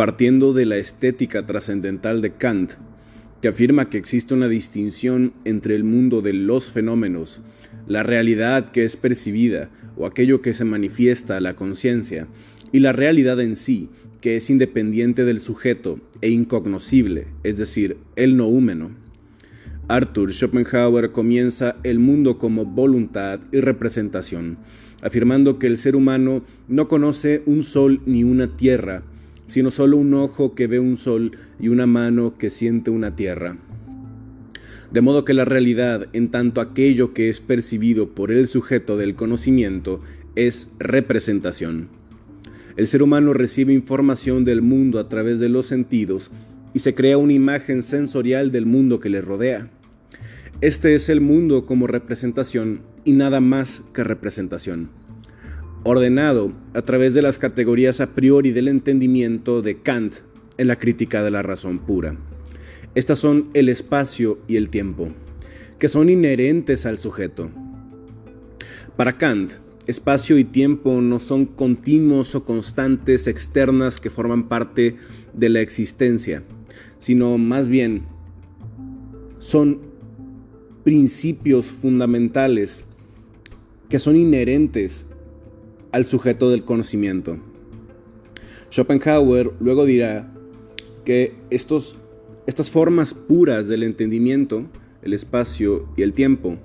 partiendo de la estética trascendental de Kant, que afirma que existe una distinción entre el mundo de los fenómenos, la realidad que es percibida o aquello que se manifiesta a la conciencia, y la realidad en sí, que es independiente del sujeto e incognoscible, es decir, el noúmeno. Arthur Schopenhauer comienza el mundo como voluntad y representación, afirmando que el ser humano no conoce un sol ni una tierra, sino solo un ojo que ve un sol y una mano que siente una tierra. De modo que la realidad, en tanto aquello que es percibido por el sujeto del conocimiento, es representación. El ser humano recibe información del mundo a través de los sentidos y se crea una imagen sensorial del mundo que le rodea. Este es el mundo como representación y nada más que representación ordenado a través de las categorías a priori del entendimiento de Kant en la crítica de la razón pura. Estas son el espacio y el tiempo, que son inherentes al sujeto. Para Kant, espacio y tiempo no son continuos o constantes externas que forman parte de la existencia, sino más bien son principios fundamentales que son inherentes al sujeto del conocimiento. Schopenhauer luego dirá que estos, estas formas puras del entendimiento, el espacio y el tiempo,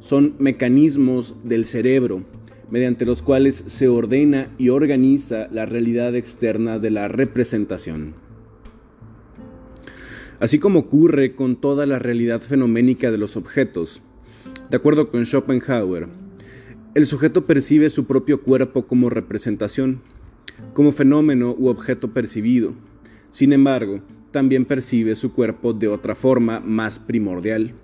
son mecanismos del cerebro mediante los cuales se ordena y organiza la realidad externa de la representación. Así como ocurre con toda la realidad fenoménica de los objetos, de acuerdo con Schopenhauer, el sujeto percibe su propio cuerpo como representación, como fenómeno u objeto percibido. Sin embargo, también percibe su cuerpo de otra forma más primordial,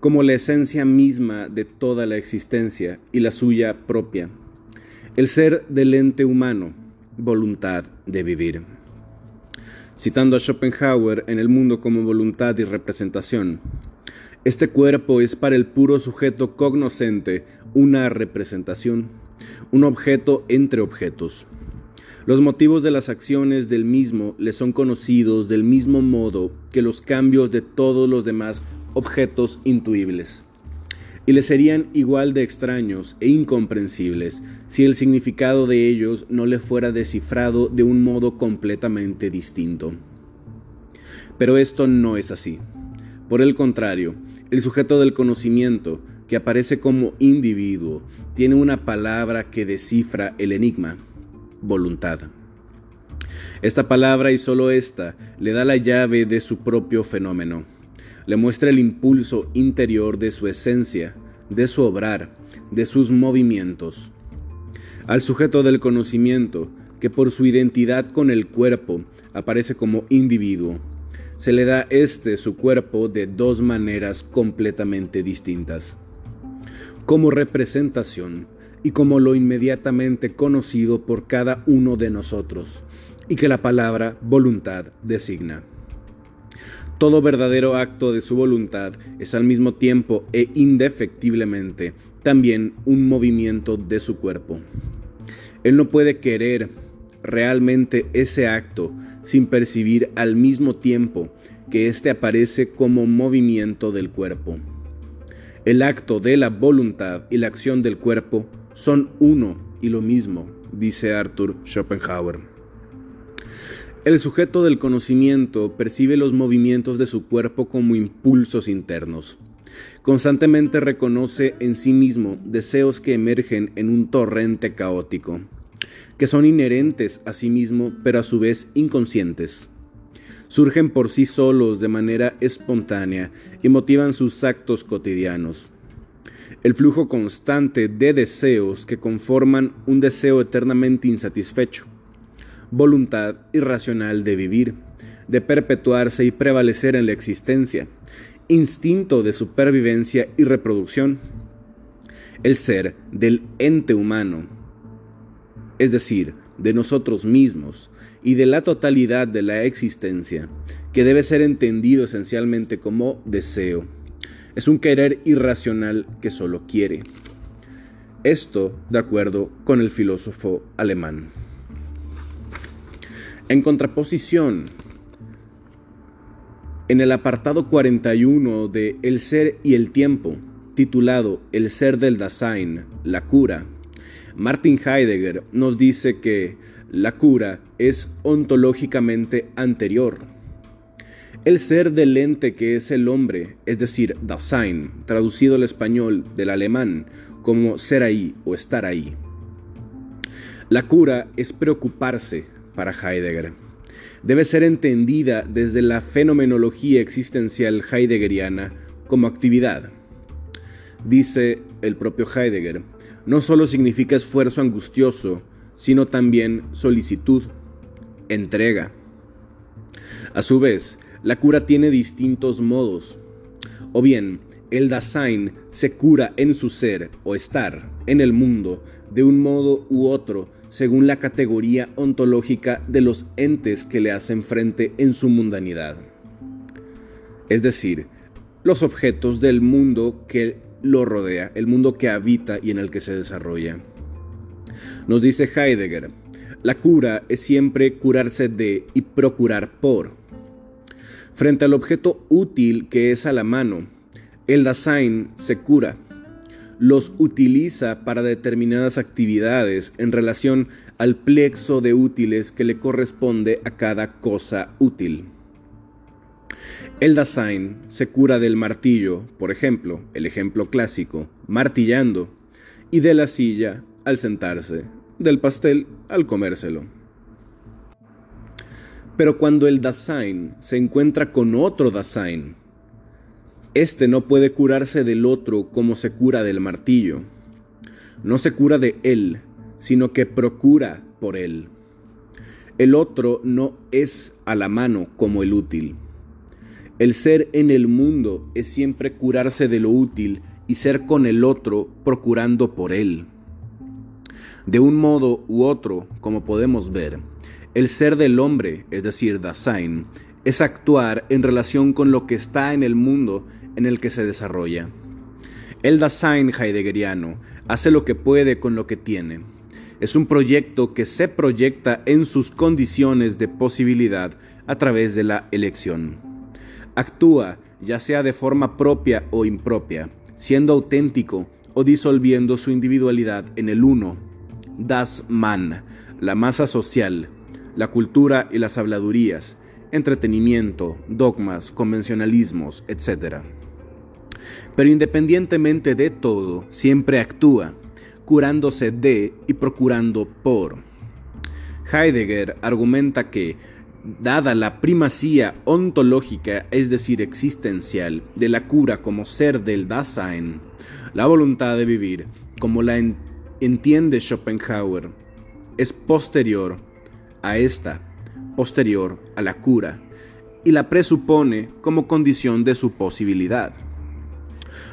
como la esencia misma de toda la existencia y la suya propia, el ser del ente humano, voluntad de vivir. Citando a Schopenhauer en El mundo como voluntad y representación, este cuerpo es para el puro sujeto cognoscente una representación, un objeto entre objetos. Los motivos de las acciones del mismo le son conocidos del mismo modo que los cambios de todos los demás objetos intuibles, y le serían igual de extraños e incomprensibles si el significado de ellos no le fuera descifrado de un modo completamente distinto. Pero esto no es así. Por el contrario, el sujeto del conocimiento, que aparece como individuo, tiene una palabra que descifra el enigma, voluntad. Esta palabra y solo esta le da la llave de su propio fenómeno, le muestra el impulso interior de su esencia, de su obrar, de sus movimientos. Al sujeto del conocimiento, que por su identidad con el cuerpo aparece como individuo, se le da este su cuerpo de dos maneras completamente distintas. Como representación y como lo inmediatamente conocido por cada uno de nosotros, y que la palabra voluntad designa. Todo verdadero acto de su voluntad es al mismo tiempo e indefectiblemente también un movimiento de su cuerpo. Él no puede querer realmente ese acto sin percibir al mismo tiempo que éste aparece como movimiento del cuerpo. El acto de la voluntad y la acción del cuerpo son uno y lo mismo, dice Arthur Schopenhauer. El sujeto del conocimiento percibe los movimientos de su cuerpo como impulsos internos. Constantemente reconoce en sí mismo deseos que emergen en un torrente caótico que son inherentes a sí mismo, pero a su vez inconscientes. Surgen por sí solos de manera espontánea y motivan sus actos cotidianos. El flujo constante de deseos que conforman un deseo eternamente insatisfecho. Voluntad irracional de vivir, de perpetuarse y prevalecer en la existencia. Instinto de supervivencia y reproducción. El ser del ente humano es decir, de nosotros mismos y de la totalidad de la existencia, que debe ser entendido esencialmente como deseo. Es un querer irracional que solo quiere. Esto de acuerdo con el filósofo alemán. En contraposición, en el apartado 41 de El ser y el tiempo, titulado El ser del Dasein, la cura, Martin Heidegger nos dice que la cura es ontológicamente anterior. El ser del ente que es el hombre, es decir, Dasein, traducido al español del alemán como ser ahí o estar ahí. La cura es preocuparse para Heidegger. Debe ser entendida desde la fenomenología existencial heideggeriana como actividad. Dice el propio Heidegger, no solo significa esfuerzo angustioso, sino también solicitud, entrega. A su vez, la cura tiene distintos modos. O bien, el Dasein se cura en su ser o estar en el mundo de un modo u otro según la categoría ontológica de los entes que le hacen frente en su mundanidad. Es decir, los objetos del mundo que lo rodea, el mundo que habita y en el que se desarrolla. Nos dice Heidegger, la cura es siempre curarse de y procurar por. Frente al objeto útil que es a la mano, el Dasein se cura, los utiliza para determinadas actividades en relación al plexo de útiles que le corresponde a cada cosa útil. El Dasein se cura del martillo, por ejemplo, el ejemplo clásico, martillando, y de la silla al sentarse, del pastel al comérselo. Pero cuando el Dasein se encuentra con otro Dasein, este no puede curarse del otro como se cura del martillo. No se cura de él, sino que procura por él. El otro no es a la mano como el útil. El ser en el mundo es siempre curarse de lo útil y ser con el otro procurando por él. De un modo u otro, como podemos ver, el ser del hombre, es decir, Dasein, es actuar en relación con lo que está en el mundo en el que se desarrolla. El Dasein heideggeriano hace lo que puede con lo que tiene. Es un proyecto que se proyecta en sus condiciones de posibilidad a través de la elección. Actúa ya sea de forma propia o impropia, siendo auténtico o disolviendo su individualidad en el uno. Das Man, la masa social, la cultura y las habladurías, entretenimiento, dogmas, convencionalismos, etc. Pero independientemente de todo, siempre actúa, curándose de y procurando por. Heidegger argumenta que, dada la primacía ontológica, es decir, existencial, de la cura como ser del Dasein, la voluntad de vivir, como la entiende Schopenhauer, es posterior a esta, posterior a la cura, y la presupone como condición de su posibilidad.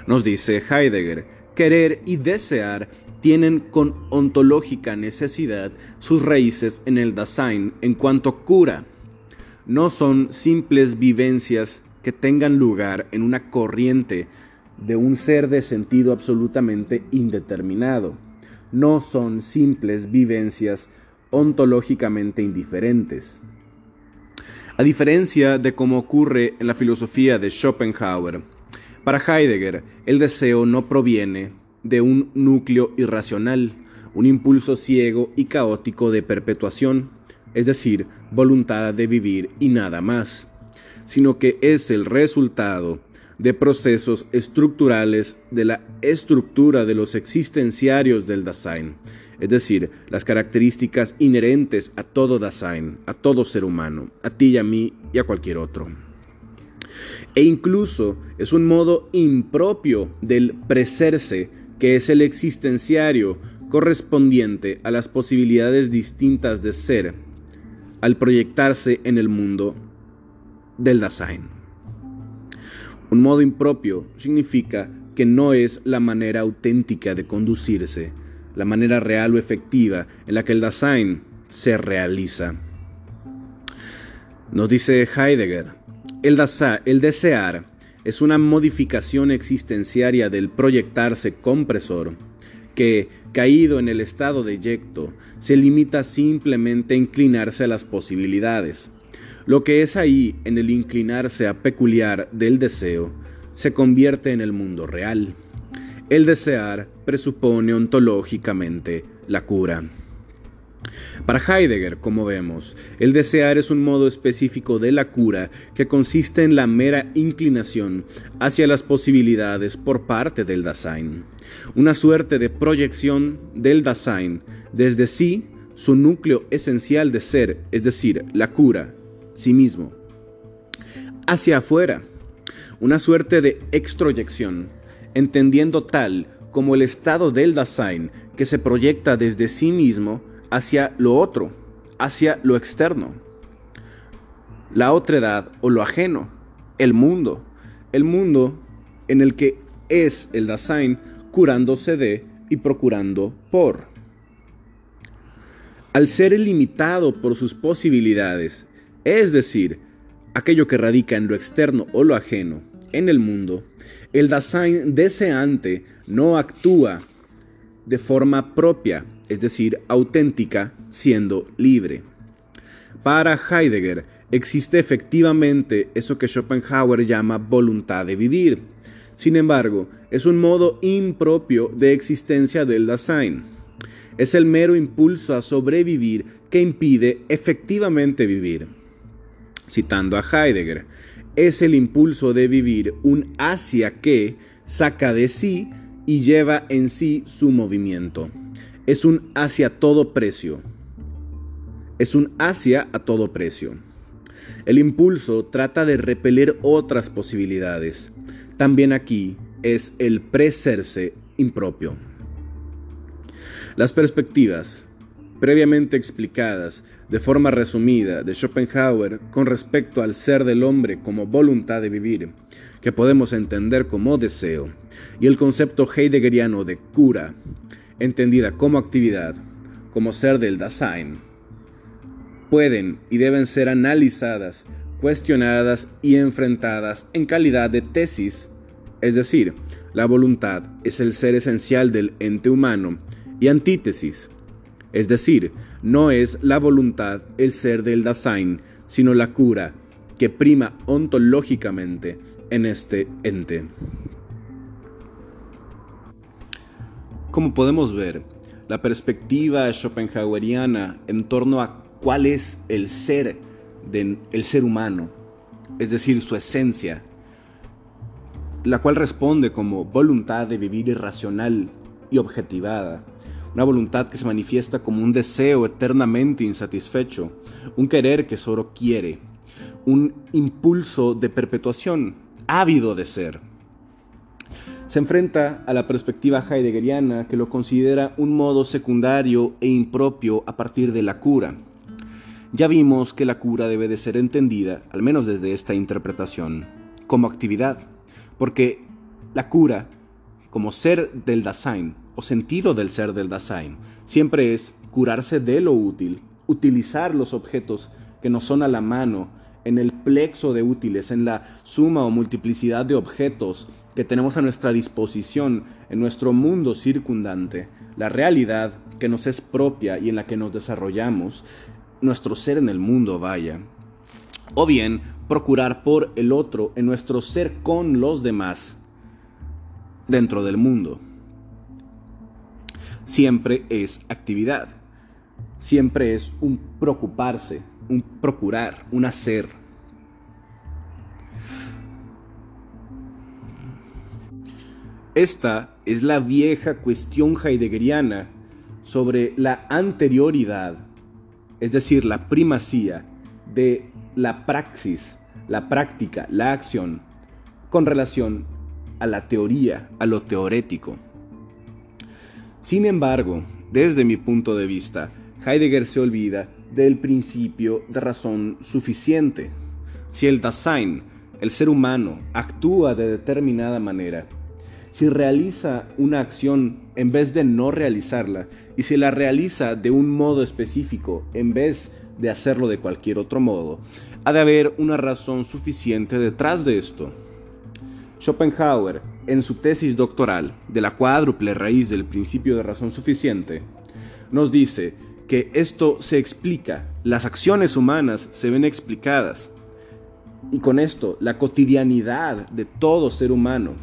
Nos dice Heidegger, querer y desear tienen con ontológica necesidad sus raíces en el Dasein en cuanto cura. No son simples vivencias que tengan lugar en una corriente de un ser de sentido absolutamente indeterminado. No son simples vivencias ontológicamente indiferentes. A diferencia de como ocurre en la filosofía de Schopenhauer, para Heidegger, el deseo no proviene de un núcleo irracional, un impulso ciego y caótico de perpetuación, es decir, voluntad de vivir y nada más, sino que es el resultado de procesos estructurales de la estructura de los existenciarios del Dasein, es decir, las características inherentes a todo Dasein, a todo ser humano, a ti y a mí y a cualquier otro. E incluso es un modo impropio del preserse, que es el existenciario correspondiente a las posibilidades distintas de ser, al proyectarse en el mundo del Dasein. Un modo impropio significa que no es la manera auténtica de conducirse, la manera real o efectiva en la que el Dasein se realiza. Nos dice Heidegger, el, desear es una modificación existenciaria del proyectarse compresor que, caído en el estado de yecto, se limita simplemente a inclinarse a las posibilidades. Lo que es ahí en el inclinarse a peculiar del deseo se convierte en el mundo real. El desear presupone ontológicamente la cura. Para Heidegger, como vemos, el desear es un modo específico de la cura que consiste en la mera inclinación hacia las posibilidades por parte del Dasein, una suerte de proyección del Dasein. Desde sí, su núcleo esencial de ser, es decir, la cura, sí mismo, hacia afuera, una suerte de extroyección, entendiendo tal como el estado del Dasein que se proyecta desde sí mismo hacia lo otro, hacia lo externo. La otredad o lo ajeno, el mundo, el mundo en el que es el Dasein curándose de y procurando por. Al ser ilimitado por sus posibilidades, es decir, aquello que radica en lo externo o lo ajeno, en el mundo, el Dasein deseante no actúa de forma propia, es decir, auténtica, siendo libre. Para Heidegger existe efectivamente eso que Schopenhauer llama voluntad de vivir. Sin embargo, es un modo impropio de existencia del Dasein. Es el mero impulso a sobrevivir que impide efectivamente vivir. Citando a Heidegger, es el impulso de vivir un hacia que saca de sí y lleva en sí su movimiento es un hacia todo precio. Es un hacia a todo precio. El impulso trata de repeler otras posibilidades. También aquí es el preserse impropio. Las perspectivas, previamente explicadas de forma resumida de Schopenhauer con respecto al ser del hombre como voluntad de vivir, que podemos entender como deseo, y el concepto heideggeriano de cura, entendida como actividad, como ser del Dasein, pueden y deben ser analizadas, cuestionadas y enfrentadas en calidad de tesis, es decir, la voluntad es el ser esencial del ente humano, y antítesis, es decir, no es la voluntad el ser del Dasein, sino la cura que prima ontológicamente en este ente. Como podemos ver, la perspectiva schopenhaueriana en torno a cuál es el ser del ser humano, es decir, su esencia, la cual responde como voluntad de vivir irracional y objetivada, una voluntad que se manifiesta como un deseo eternamente insatisfecho, un querer que solo quiere, un impulso de perpetuación, ávido de ser se enfrenta a la perspectiva heideggeriana que lo considera un modo secundario e impropio a partir de la cura. Ya vimos que la cura debe de ser entendida, al menos desde esta interpretación, como actividad, porque la cura, como ser del Dasein, o sentido del ser del Dasein, siempre es curarse de lo útil, utilizar los objetos que nos son a la mano en el plexo de útiles, en la suma o multiplicidad de objetos que tenemos a nuestra disposición en nuestro mundo circundante, la realidad que nos es propia y en la que nos desarrollamos, nuestro ser en el mundo vaya. O bien procurar por el otro en nuestro ser con los demás dentro del mundo. Siempre es actividad, siempre es un preocuparse, un procurar, un hacer Esta es la vieja cuestión heideggeriana sobre la anterioridad, es decir, la primacía de la praxis, la práctica, la acción, con relación a la teoría, a lo teorético. Sin embargo, desde mi punto de vista, Heidegger se olvida del principio de razón suficiente. Si el Dasein, el ser humano, actúa de determinada manera, si realiza una acción en vez de no realizarla y si la realiza de un modo específico en vez de hacerlo de cualquier otro modo, ha de haber una razón suficiente detrás de esto. Schopenhauer en su tesis doctoral de la cuádruple raíz del principio de razón suficiente, nos dice que esto se explica, las acciones humanas se ven explicadas, y con esto la cotidianidad de todo ser humano,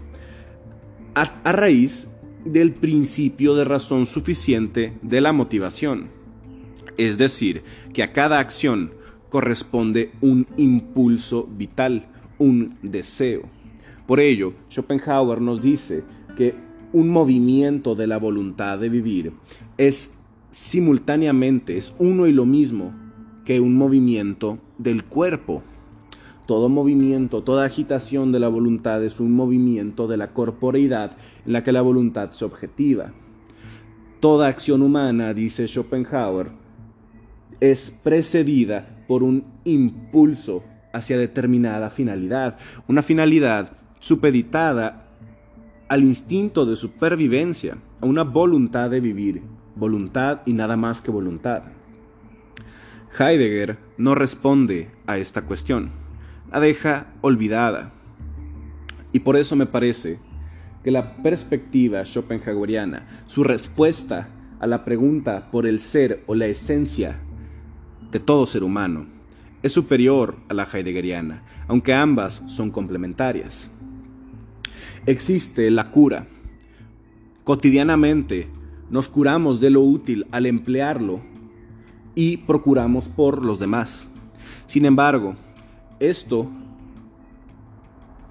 a, raíz del principio de razón suficiente de la motivación. Es decir, que a cada acción corresponde un impulso vital, un deseo. Por ello, Schopenhauer nos dice que un movimiento de la voluntad de vivir es simultáneamente, es uno y lo mismo que un movimiento del cuerpo. Todo movimiento, toda agitación de la voluntad es un movimiento de la corporeidad en la que la voluntad se objetiva. Toda acción humana, dice Schopenhauer, es precedida por un impulso hacia determinada finalidad, una finalidad supeditada al instinto de supervivencia, a una voluntad de vivir, voluntad y nada más que voluntad. Heidegger no responde a esta cuestión, la deja olvidada. Y por eso me parece que la perspectiva schopenhaueriana, su respuesta a la pregunta por el ser o la esencia de todo ser humano, es superior a la heideggeriana, aunque ambas son complementarias. Existe la cura. Cotidianamente nos curamos de lo útil al emplearlo y procuramos por los demás. Sin embargo, esto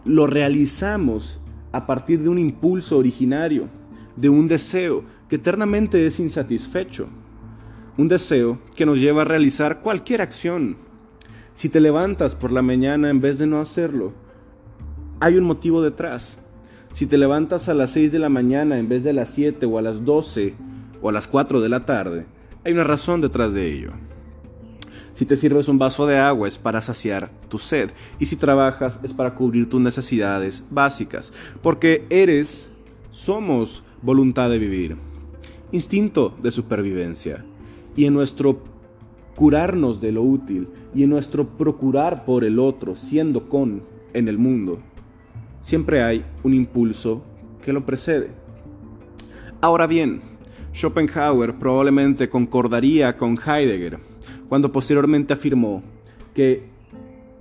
lo realizamos a partir de un impulso originario, de un deseo que eternamente es insatisfecho, un deseo que nos lleva a realizar cualquier acción. Si te levantas por la mañana en vez de no hacerlo, hay un motivo detrás. Si te levantas a las 6 de la mañana en vez de a las 7 o a las 12 o a las 4 de la tarde, hay una razón detrás de ello. Si te sirves un vaso de agua es para saciar tu sed y si trabajas es para cubrir tus necesidades básicas, porque eres, somos voluntad de vivir, instinto de supervivencia y en nuestro curarnos de lo útil y en nuestro procurar por el otro siendo con en el mundo, siempre hay un impulso que lo precede. Ahora bien, Schopenhauer probablemente concordaría con Heidegger cuando posteriormente afirmó que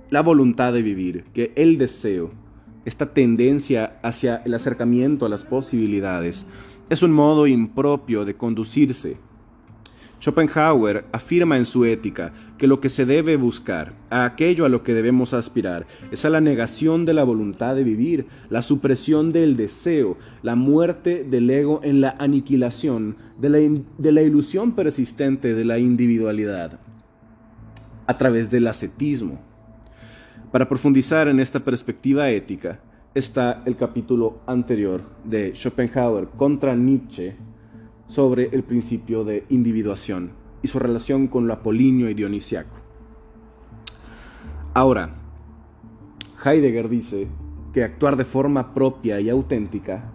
la voluntad de vivir, que el deseo, esta tendencia hacia el acercamiento a las posibilidades, es un modo impropio de conducirse Schopenhauer afirma en su ética que lo que se debe buscar, a aquello a lo que debemos aspirar, es a la negación de la voluntad de vivir, la supresión del deseo, la muerte del ego en la aniquilación de la, de la ilusión persistente de la individualidad a través del ascetismo. Para profundizar en esta perspectiva ética está el capítulo anterior de Schopenhauer contra Nietzsche, sobre el principio de individuación y su relación con lo apolíneo y dionisiaco. Ahora, Heidegger dice que actuar de forma propia y auténtica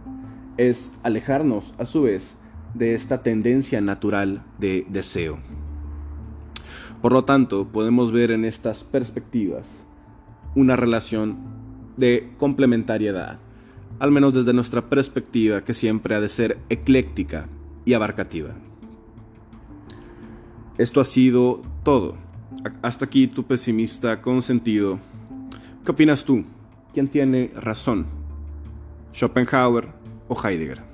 es alejarnos, a su vez, de esta tendencia natural de deseo. Por lo tanto, podemos ver en estas perspectivas una relación de complementariedad, al menos desde nuestra perspectiva que siempre ha de ser ecléctica y abarcativa. Esto ha sido todo. Hasta aquí tu pesimista con sentido. ¿Qué opinas tú? ¿Quién tiene razón? ¿Schopenhauer o Heidegger?